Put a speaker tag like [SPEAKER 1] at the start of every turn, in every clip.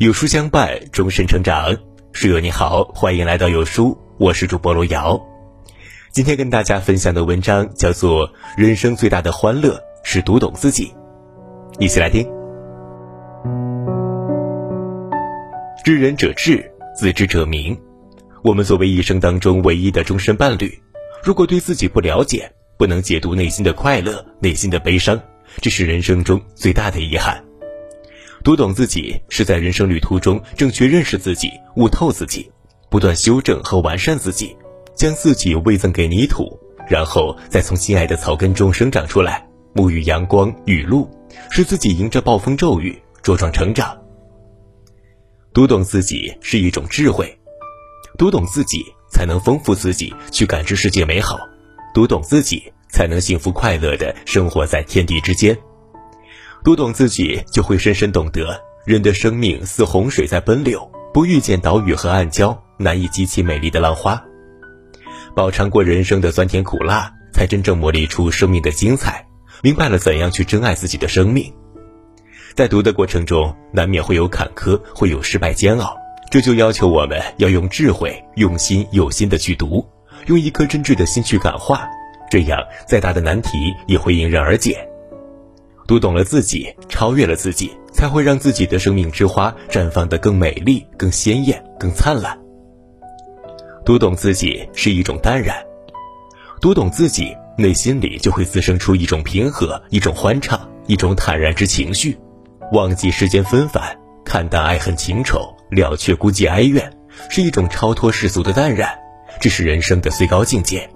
[SPEAKER 1] 有书相伴，终身成长。书友你好，欢迎来到有书，我是主播罗瑶。今天跟大家分享的文章叫做《人生最大的欢乐是读懂自己》，一起来听。知人者智，自知者明。我们作为一生当中唯一的终身伴侣，如果对自己不了解，不能解读内心的快乐、内心的悲伤，这是人生中最大的遗憾。读懂自己，是在人生旅途中正确认识自己、悟透自己，不断修正和完善自己，将自己喂赠给泥土，然后再从心爱的草根中生长出来，沐浴阳光雨露，使自己迎着暴风骤雨茁壮成长。读懂自己是一种智慧，读懂自己才能丰富自己，去感知世界美好；读懂自己，才能幸福快乐的生活在天地之间。读懂自己，就会深深懂得，人的生命似洪水在奔流，不遇见岛屿和暗礁，难以激起美丽的浪花。饱尝过人生的酸甜苦辣，才真正磨砺出生命的精彩，明白了怎样去珍爱自己的生命。在读的过程中，难免会有坎坷，会有失败煎熬，这就要求我们要用智慧、用心、有心的去读，用一颗真挚的心去感化，这样再大的难题也会迎刃而解。读懂了自己，超越了自己，才会让自己的生命之花绽放得更美丽、更鲜艳、更灿烂。读懂自己是一种淡然，读懂自己，内心里就会滋生出一种平和、一种欢畅、一种坦然之情绪，忘记世间纷繁，看淡爱恨情仇，了却孤寂哀怨，是一种超脱世俗的淡然，这是人生的最高境界。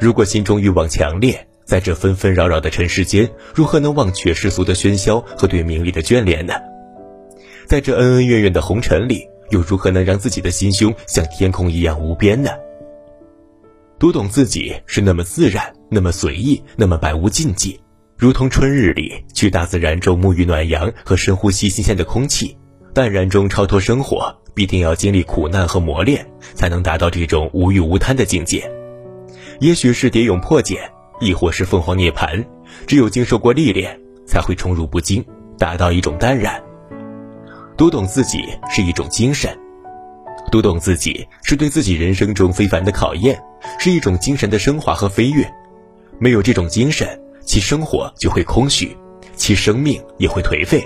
[SPEAKER 1] 如果心中欲望强烈，在这纷纷扰扰的尘世间，如何能忘却世俗的喧嚣和对名利的眷恋呢？在这恩恩怨怨的红尘里，又如何能让自己的心胸像天空一样无边呢？读懂自己是那么自然，那么随意，那么百无禁忌，如同春日里去大自然中沐浴暖阳和深呼吸新鲜的空气，淡然中超脱生活，必定要经历苦难和磨练，才能达到这种无欲无贪的境界。也许是蝶蛹破茧。亦或是凤凰涅槃，只有经受过历练，才会宠辱不惊，达到一种淡然。读懂自己是一种精神，读懂自己是对自己人生中非凡的考验，是一种精神的升华和飞跃。没有这种精神，其生活就会空虚，其生命也会颓废。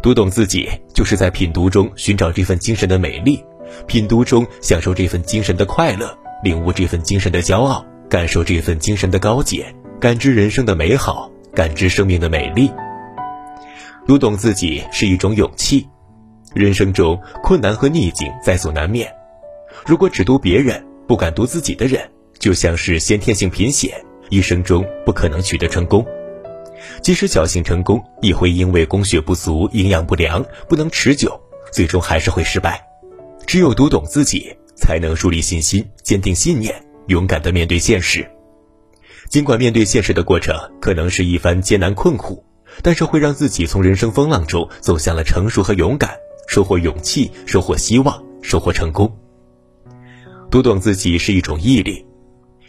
[SPEAKER 1] 读懂自己，就是在品读中寻找这份精神的美丽，品读中享受这份精神的快乐，领悟这份精神的骄傲。感受这份精神的高洁，感知人生的美好，感知生命的美丽。读懂自己是一种勇气。人生中困难和逆境在所难免，如果只读别人，不敢读自己的人，就像是先天性贫血，一生中不可能取得成功。即使侥幸成功，也会因为供血不足、营养不良，不能持久，最终还是会失败。只有读懂自己，才能树立信心，坚定信念。勇敢地面对现实，尽管面对现实的过程可能是一番艰难困苦，但是会让自己从人生风浪中走向了成熟和勇敢，收获勇气，收获希望，收获成功。读懂自己是一种毅力，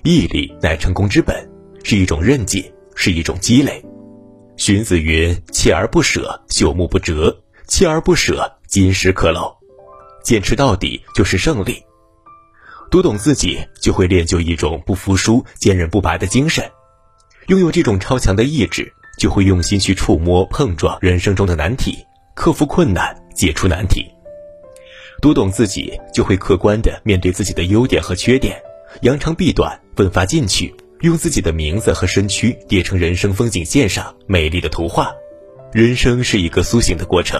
[SPEAKER 1] 毅力乃成功之本，是一种韧劲，是一种积累。荀子云：“锲而不舍，朽木不折；锲而不舍，金石可镂。”坚持到底就是胜利。读懂自己，就会练就一种不服输、坚韧不拔的精神；拥有这种超强的意志，就会用心去触摸、碰撞人生中的难题，克服困难，解除难题。读懂自己，就会客观地面对自己的优点和缺点，扬长避短，奋发进取，用自己的名字和身躯叠成人生风景线上美丽的图画。人生是一个苏醒的过程，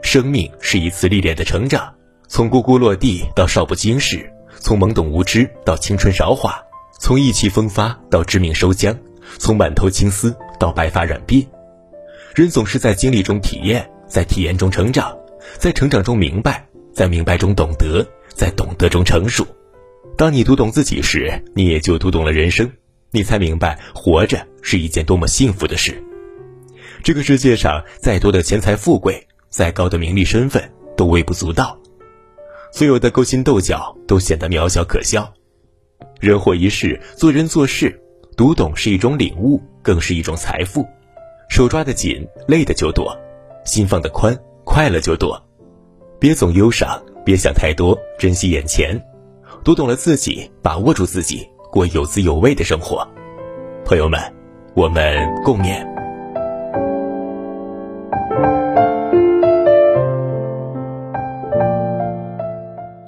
[SPEAKER 1] 生命是一次历练的成长，从呱呱落地到少不经事。从懵懂无知到青春韶华，从意气风发到致命收缰，从满头青丝到白发染鬓，人总是在经历中体验，在体验中成长，在成长中明白，在明白中懂得，在懂得中成熟。当你读懂自己时，你也就读懂了人生，你才明白活着是一件多么幸福的事。这个世界上再多的钱财富贵，再高的名利身份，都微不足道。所有的勾心斗角都显得渺小可笑。人活一世，做人做事，读懂是一种领悟，更是一种财富。手抓得紧，累的就多；心放得宽，快乐就多。别总忧伤，别想太多，珍惜眼前，读懂了自己，把握住自己，过有滋有味的生活。朋友们，我们共勉。